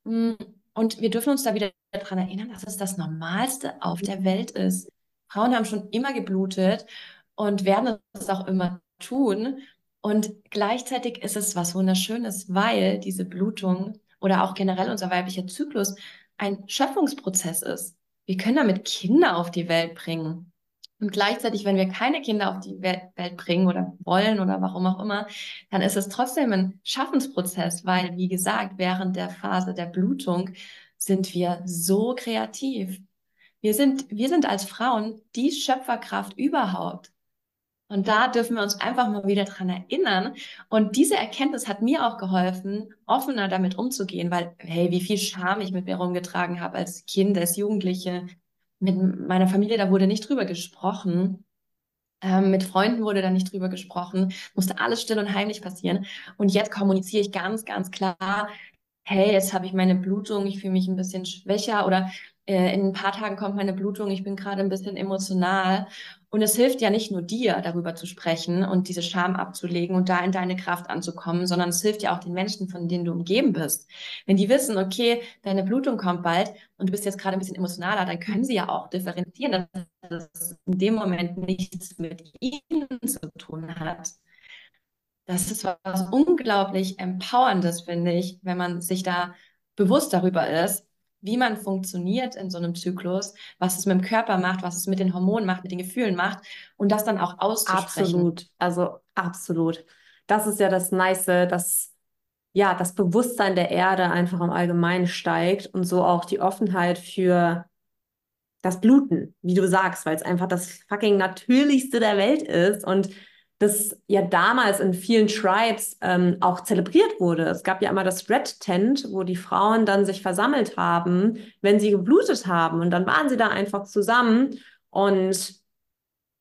Mm, und wir dürfen uns da wieder daran erinnern, dass es das Normalste auf der Welt ist. Frauen haben schon immer geblutet und werden es auch immer tun. Und gleichzeitig ist es was Wunderschönes, weil diese Blutung oder auch generell unser weiblicher Zyklus ein Schöpfungsprozess ist. Wir können damit Kinder auf die Welt bringen. Und gleichzeitig, wenn wir keine Kinder auf die Welt bringen oder wollen oder warum auch immer, dann ist es trotzdem ein Schaffensprozess, weil, wie gesagt, während der Phase der Blutung sind wir so kreativ. Wir sind, wir sind als Frauen die Schöpferkraft überhaupt. Und da dürfen wir uns einfach mal wieder dran erinnern. Und diese Erkenntnis hat mir auch geholfen, offener damit umzugehen, weil, hey, wie viel Scham ich mit mir rumgetragen habe als Kind, als Jugendliche, mit meiner Familie, da wurde nicht drüber gesprochen. Ähm, mit Freunden wurde da nicht drüber gesprochen. Musste alles still und heimlich passieren. Und jetzt kommuniziere ich ganz, ganz klar, hey, jetzt habe ich meine Blutung, ich fühle mich ein bisschen schwächer oder äh, in ein paar Tagen kommt meine Blutung, ich bin gerade ein bisschen emotional. Und es hilft ja nicht nur dir, darüber zu sprechen und diese Scham abzulegen und da in deine Kraft anzukommen, sondern es hilft ja auch den Menschen, von denen du umgeben bist. Wenn die wissen, okay, deine Blutung kommt bald und du bist jetzt gerade ein bisschen emotionaler, dann können sie ja auch differenzieren, dass es in dem Moment nichts mit ihnen zu tun hat. Das ist was unglaublich Empowerndes, finde ich, wenn man sich da bewusst darüber ist, wie man funktioniert in so einem Zyklus, was es mit dem Körper macht, was es mit den Hormonen macht, mit den Gefühlen macht und das dann auch auszusprechen. Absolut, also absolut. Das ist ja das Nice, dass ja das Bewusstsein der Erde einfach im Allgemeinen steigt und so auch die Offenheit für das Bluten, wie du sagst, weil es einfach das fucking Natürlichste der Welt ist und das ja damals in vielen Tribes ähm, auch zelebriert wurde. Es gab ja immer das Red Tent, wo die Frauen dann sich versammelt haben, wenn sie geblutet haben. Und dann waren sie da einfach zusammen und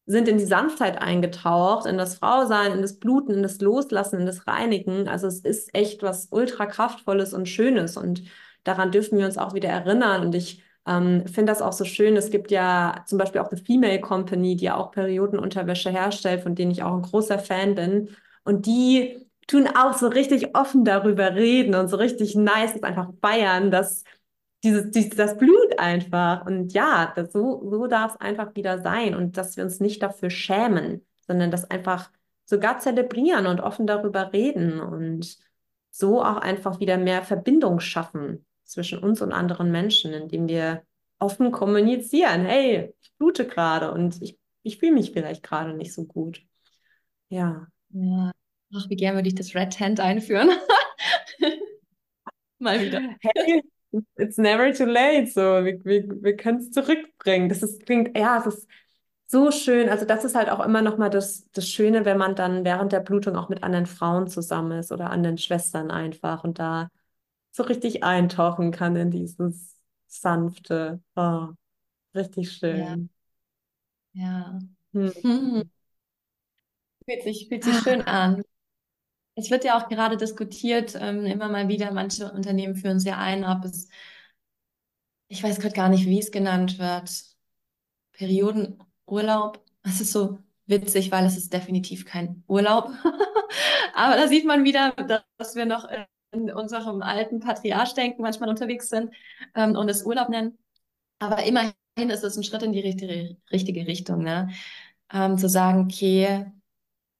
sind in die Sanftheit eingetaucht, in das Frausein, in das Bluten, in das Loslassen, in das Reinigen. Also es ist echt was ultra kraftvolles und Schönes und daran dürfen wir uns auch wieder erinnern. Und ich ähm, finde das auch so schön. Es gibt ja zum Beispiel auch eine Female Company, die ja auch Periodenunterwäsche herstellt, von denen ich auch ein großer Fan bin. Und die tun auch so richtig offen darüber reden und so richtig nice ist einfach feiern, dass dieses, dieses, das Blut einfach. Und ja, das, so, so darf es einfach wieder sein und dass wir uns nicht dafür schämen, sondern das einfach sogar zelebrieren und offen darüber reden und so auch einfach wieder mehr Verbindung schaffen zwischen uns und anderen Menschen, indem wir offen kommunizieren. Hey, ich blute gerade und ich, ich fühle mich vielleicht gerade nicht so gut. Ja. ja. Ach, wie gern würde ich das Red Hand einführen. Mal wieder. Hey, it's never too late. So, wir, wir, wir können es zurückbringen. Das ist, klingt, ja, es ist so schön. Also das ist halt auch immer noch mal das, das Schöne, wenn man dann während der Blutung auch mit anderen Frauen zusammen ist oder anderen Schwestern einfach und da so richtig eintauchen kann in dieses sanfte. Oh, richtig Ja, schön. ja. Hm. Hm. Fühlt sich, fühlt sich schön an. Es wird ja auch gerade diskutiert, ähm, immer mal wieder, manche Unternehmen führen es ja ein, ob es, ich weiß gerade gar nicht, wie es genannt wird, Periodenurlaub. Es ist so witzig, weil es ist definitiv kein Urlaub. Aber da sieht man wieder, dass wir noch in unserem alten Patriarchdenken manchmal unterwegs sind ähm, und es Urlaub nennen. Aber immerhin ist es ein Schritt in die richtige, richtige Richtung, ne? Ähm, zu sagen, okay,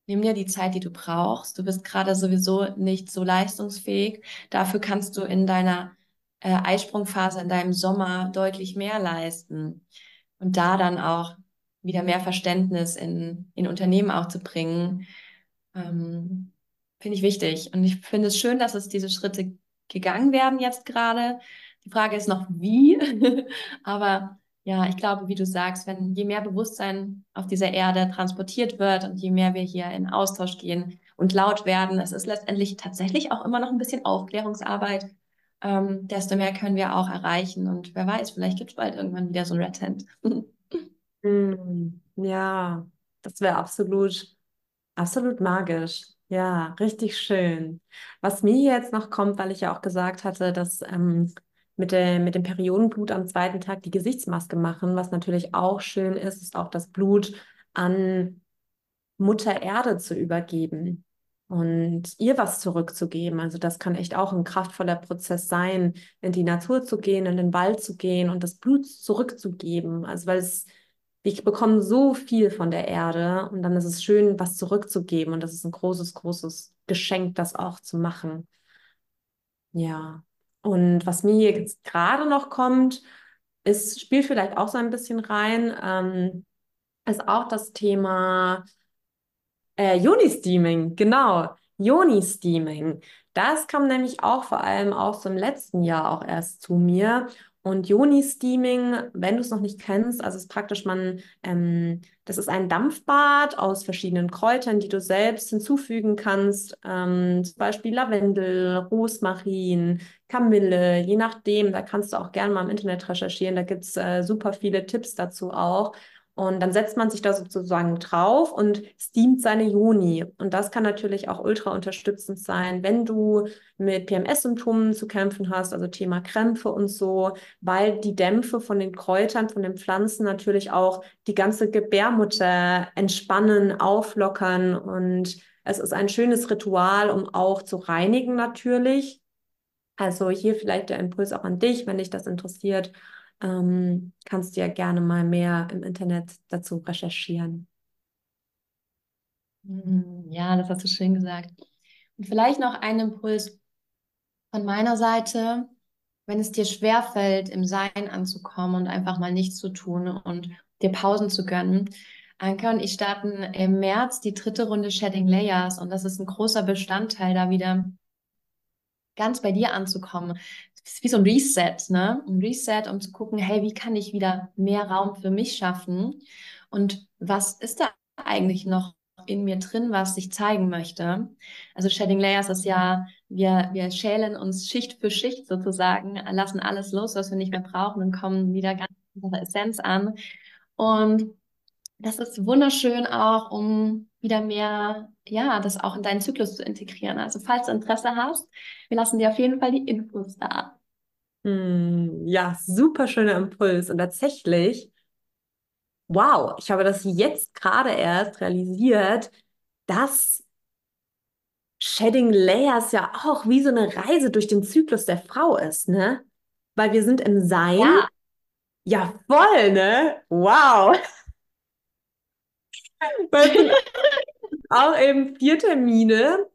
nimm dir die Zeit, die du brauchst. Du bist gerade sowieso nicht so leistungsfähig. Dafür kannst du in deiner äh, Eisprungphase, in deinem Sommer deutlich mehr leisten. Und da dann auch wieder mehr Verständnis in, in Unternehmen auch zu bringen, ähm, finde ich wichtig. Und ich finde es schön, dass es diese Schritte gegangen werden jetzt gerade. Die Frage ist noch, wie. Aber ja, ich glaube, wie du sagst, wenn je mehr Bewusstsein auf dieser Erde transportiert wird und je mehr wir hier in Austausch gehen und laut werden, es ist letztendlich tatsächlich auch immer noch ein bisschen Aufklärungsarbeit, ähm, desto mehr können wir auch erreichen. Und wer weiß, vielleicht gibt es bald irgendwann wieder so ein Red Tent. Hm. Ja, das wäre absolut, absolut magisch. Ja, richtig schön. Was mir jetzt noch kommt, weil ich ja auch gesagt hatte, dass ähm, mit der, mit dem Periodenblut am zweiten Tag die Gesichtsmaske machen, was natürlich auch schön ist, ist auch das Blut an Mutter Erde zu übergeben und ihr was zurückzugeben. Also das kann echt auch ein kraftvoller Prozess sein, in die Natur zu gehen, in den Wald zu gehen und das Blut zurückzugeben. Also weil es, wir bekommen so viel von der Erde und dann ist es schön, was zurückzugeben und das ist ein großes, großes Geschenk, das auch zu machen. Ja. Und was mir jetzt gerade noch kommt, ist, spielt vielleicht auch so ein bisschen rein, ähm, ist auch das Thema äh, Joni-Steaming, genau. Joni-Steaming. Das kam nämlich auch vor allem aus dem letzten Jahr auch erst zu mir. Und Joni-Steaming, wenn du es noch nicht kennst, also ist praktisch man, ähm, das ist ein Dampfbad aus verschiedenen Kräutern, die du selbst hinzufügen kannst. Ähm, zum Beispiel Lavendel, Rosmarin, Kamille, je nachdem. Da kannst du auch gerne mal im Internet recherchieren. Da gibt es äh, super viele Tipps dazu auch. Und dann setzt man sich da sozusagen drauf und steamt seine Joni. Und das kann natürlich auch ultra unterstützend sein, wenn du mit PMS-Symptomen zu kämpfen hast, also Thema Krämpfe und so, weil die Dämpfe von den Kräutern, von den Pflanzen natürlich auch die ganze Gebärmutter entspannen, auflockern. Und es ist ein schönes Ritual, um auch zu reinigen natürlich. Also hier vielleicht der Impuls auch an dich, wenn dich das interessiert ähm, kannst du ja gerne mal mehr im Internet dazu recherchieren. Hm, Ja, das hast du schön gesagt. Und vielleicht noch ein Impuls von meiner Seite, wenn es dir schwerfällt, im Sein anzukommen und einfach mal nichts zu tun und dir Pausen zu gönnen. Anke und ich starten im März die dritte Runde Shedding Layers und das ist ein großer Bestandteil, da wieder ganz bei dir anzukommen. Wie so ein Reset, ne? Ein Reset, um zu gucken, hey, wie kann ich wieder mehr Raum für mich schaffen? Und was ist da eigentlich noch in mir drin, was sich zeigen möchte? Also Shedding Layers ist ja, wir, wir schälen uns Schicht für Schicht sozusagen, lassen alles los, was wir nicht mehr brauchen und kommen wieder ganz unsere Essenz an. Und das ist wunderschön auch, um wieder mehr, ja, das auch in deinen Zyklus zu integrieren. Also falls du Interesse hast, wir lassen dir auf jeden Fall die Infos da. Hm, ja, super schöner Impuls. Und tatsächlich, wow, ich habe das jetzt gerade erst realisiert, dass Shedding Layers ja auch wie so eine Reise durch den Zyklus der Frau ist, ne? Weil wir sind im Sein. Ja, Ja, voll, ne? Wow. Weil auch eben vier Termine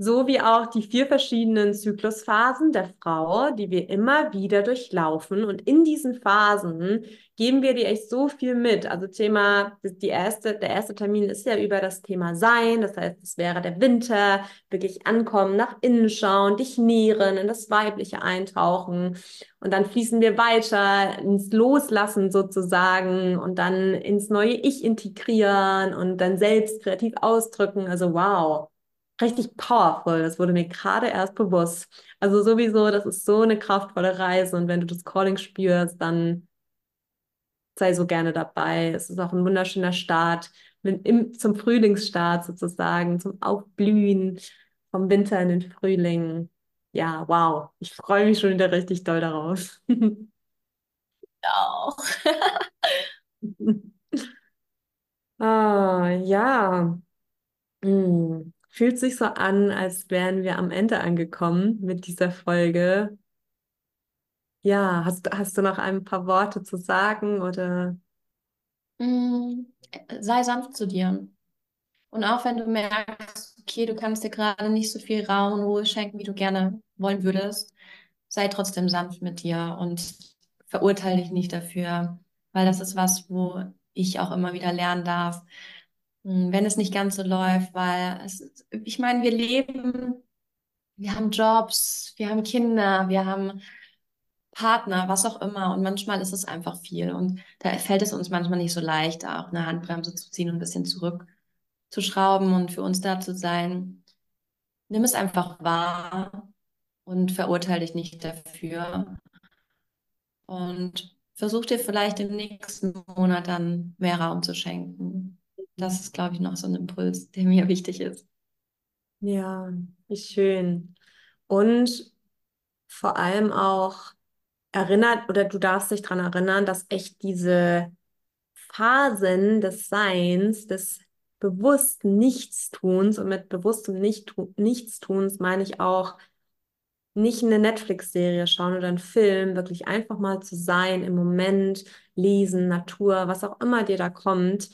so wie auch die vier verschiedenen Zyklusphasen der Frau, die wir immer wieder durchlaufen. Und in diesen Phasen geben wir dir echt so viel mit. Also Thema, die erste, der erste Termin ist ja über das Thema Sein. Das heißt, es wäre der Winter, wirklich ankommen, nach innen schauen, dich nähren, in das Weibliche eintauchen. Und dann fließen wir weiter ins Loslassen sozusagen und dann ins neue Ich integrieren und dann selbst kreativ ausdrücken. Also wow richtig powerful. Das wurde mir gerade erst bewusst. Also sowieso, das ist so eine kraftvolle Reise und wenn du das Calling spürst, dann sei so gerne dabei. Es ist auch ein wunderschöner Start mit, im, zum Frühlingsstart sozusagen, zum Aufblühen vom Winter in den Frühling. Ja, wow. Ich freue mich schon wieder richtig doll darauf. Auch. ah, ja. Hm. Fühlt sich so an, als wären wir am Ende angekommen mit dieser Folge. Ja, hast, hast du noch ein paar Worte zu sagen oder? Mm, sei sanft zu dir. Und auch wenn du merkst, okay, du kannst dir gerade nicht so viel Raum und Ruhe schenken, wie du gerne wollen würdest, sei trotzdem sanft mit dir und verurteile dich nicht dafür, weil das ist was, wo ich auch immer wieder lernen darf, wenn es nicht ganz so läuft, weil es, ich meine, wir leben, wir haben Jobs, wir haben Kinder, wir haben Partner, was auch immer. Und manchmal ist es einfach viel. Und da fällt es uns manchmal nicht so leicht, auch eine Handbremse zu ziehen und ein bisschen zurückzuschrauben und für uns da zu sein. Nimm es einfach wahr und verurteile dich nicht dafür. Und versuch dir vielleicht im nächsten Monat dann mehr Raum zu schenken. Das ist, glaube ich, noch so ein Impuls, der mir wichtig ist. Ja, wie schön. Und vor allem auch erinnert, oder du darfst dich daran erinnern, dass echt diese Phasen des Seins, des bewussten Nichtstuns, und mit bewusstem Nichtstuns meine ich auch nicht eine Netflix-Serie schauen oder einen Film, wirklich einfach mal zu sein im Moment, lesen, Natur, was auch immer dir da kommt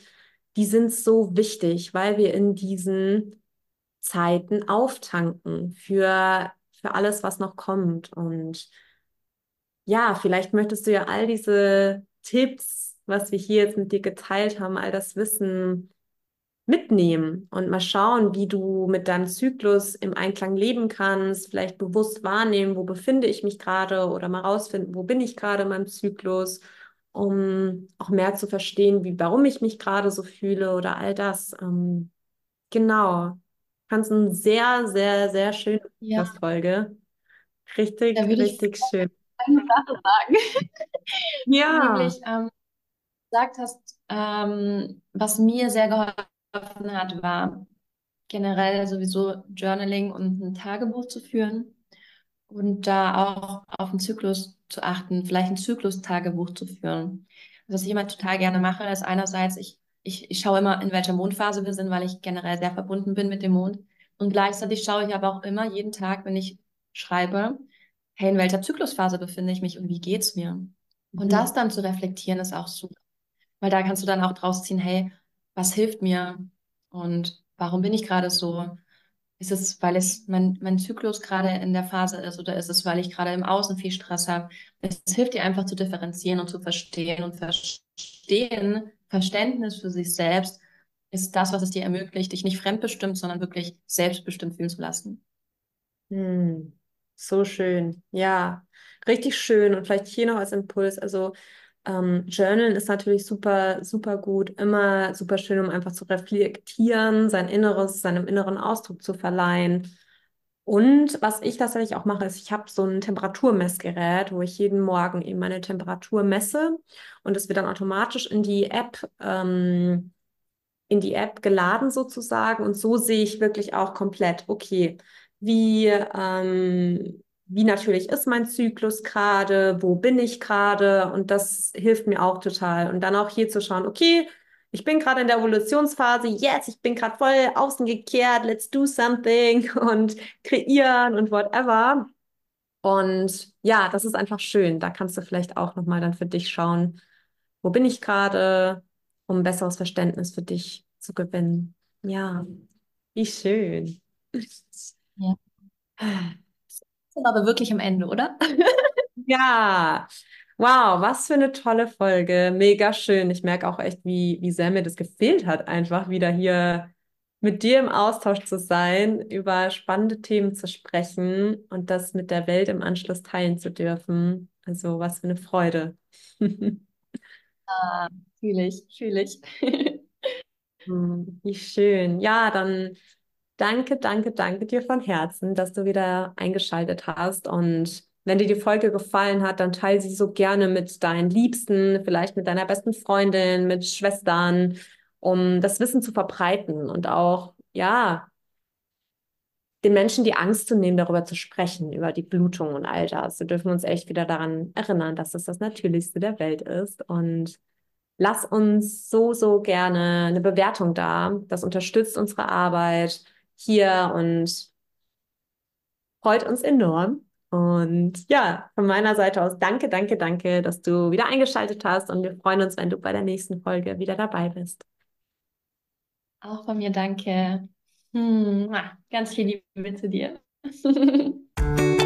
die sind so wichtig, weil wir in diesen Zeiten auftanken für, für alles, was noch kommt. Und ja, vielleicht möchtest du ja all diese Tipps, was wir hier jetzt mit dir geteilt haben, all das Wissen mitnehmen und mal schauen, wie du mit deinem Zyklus im Einklang leben kannst, vielleicht bewusst wahrnehmen, wo befinde ich mich gerade oder mal rausfinden, wo bin ich gerade in meinem Zyklus um auch mehr zu verstehen, wie, warum ich mich gerade so fühle oder all das. Ähm, genau. Fand es eine sehr, sehr, sehr schöne Ja, Folge. Richtig, richtig schön. eine Sache sagen. Ja. Nämlich, ähm, gesagt hast, ähm, was mir sehr geholfen hat, war generell sowieso Journaling und ein Tagebuch zu führen und da auch auf den Zyklus zu achten, vielleicht ein Zyklus-Tagebuch zu führen. Was ich immer total gerne mache, ist einerseits, ich, ich, ich schaue immer, in welcher Mondphase wir sind, weil ich generell sehr verbunden bin mit dem Mond. Und gleichzeitig schaue ich aber auch immer jeden Tag, wenn ich schreibe, hey, in welcher Zyklusphase befinde ich mich und wie geht's mir? Und Mhm. das dann zu reflektieren, ist auch super. Weil da kannst du dann auch draus ziehen, hey, was hilft mir? Und warum bin ich gerade so? Ist es, weil es mein, mein Zyklus gerade in der Phase ist oder ist es, weil ich gerade im Außen viel Stress habe? Es hilft dir einfach zu differenzieren und zu verstehen und verstehen, Verständnis für sich selbst ist das, was es dir ermöglicht, dich nicht fremdbestimmt, sondern wirklich selbstbestimmt fühlen zu lassen. Hm. So schön. Ja, richtig schön. Und vielleicht hier noch als Impuls. Also ähm, Journalen ist natürlich super, super gut, immer super schön, um einfach zu reflektieren, sein Inneres, seinem inneren Ausdruck zu verleihen. Und was ich tatsächlich auch mache, ist, ich habe so ein Temperaturmessgerät, wo ich jeden Morgen eben meine Temperatur messe und es wird dann automatisch in die App, ähm, in die App geladen sozusagen. Und so sehe ich wirklich auch komplett, okay, wie, ähm, wie natürlich ist mein Zyklus gerade, wo bin ich gerade und das hilft mir auch total. Und dann auch hier zu schauen, okay, ich bin gerade in der Evolutionsphase, yes, ich bin gerade voll außen gekehrt, let's do something und kreieren und whatever. Und ja, das ist einfach schön. Da kannst du vielleicht auch nochmal dann für dich schauen, wo bin ich gerade, um ein besseres Verständnis für dich zu gewinnen. Ja, wie schön. Sind aber wirklich am Ende, oder? Ja, wow, was für eine tolle Folge. Mega schön. Ich merke auch echt, wie, wie sehr mir das gefehlt hat, einfach wieder hier mit dir im Austausch zu sein, über spannende Themen zu sprechen und das mit der Welt im Anschluss teilen zu dürfen. Also, was für eine Freude. Ah, fühle ich, fühle ich. Hm, Wie schön. Ja, dann danke, danke, danke dir von Herzen, dass du wieder eingeschaltet hast. Und wenn dir die Folge gefallen hat, dann teile sie so gerne mit deinen Liebsten, vielleicht mit deiner besten Freundin, mit Schwestern, um das Wissen zu verbreiten und auch, ja, den Menschen die Angst zu nehmen, darüber zu sprechen, über die Blutung und all das. Wir dürfen uns echt wieder daran erinnern, dass es das Natürlichste der Welt ist. Und lass uns so, so gerne eine Bewertung da. Das unterstützt unsere Arbeit hier und freut uns enorm. Und ja, von meiner Seite aus danke, danke, danke, dass du wieder eingeschaltet hast und wir freuen uns, wenn du bei der nächsten Folge wieder dabei bist. Auch von mir danke. Hm, ganz viel Liebe zu dir.